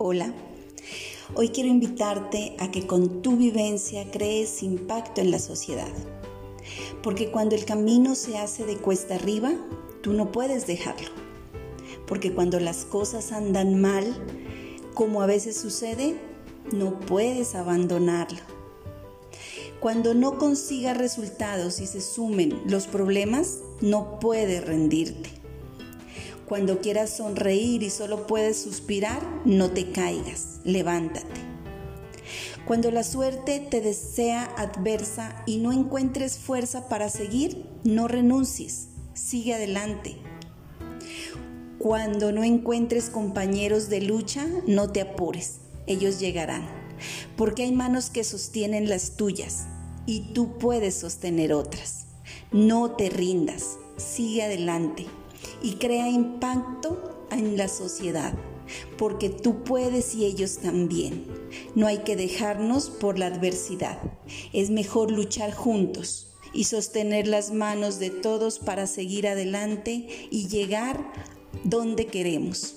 Hola, hoy quiero invitarte a que con tu vivencia crees impacto en la sociedad. Porque cuando el camino se hace de cuesta arriba, tú no puedes dejarlo. Porque cuando las cosas andan mal, como a veces sucede, no puedes abandonarlo. Cuando no consigas resultados y se sumen los problemas, no puedes rendirte. Cuando quieras sonreír y solo puedes suspirar, no te caigas, levántate. Cuando la suerte te desea adversa y no encuentres fuerza para seguir, no renuncies, sigue adelante. Cuando no encuentres compañeros de lucha, no te apures, ellos llegarán, porque hay manos que sostienen las tuyas y tú puedes sostener otras. No te rindas, sigue adelante y crea impacto en la sociedad, porque tú puedes y ellos también. No hay que dejarnos por la adversidad. Es mejor luchar juntos y sostener las manos de todos para seguir adelante y llegar donde queremos.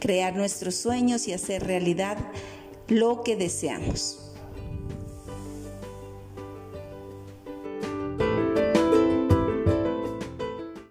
Crear nuestros sueños y hacer realidad lo que deseamos.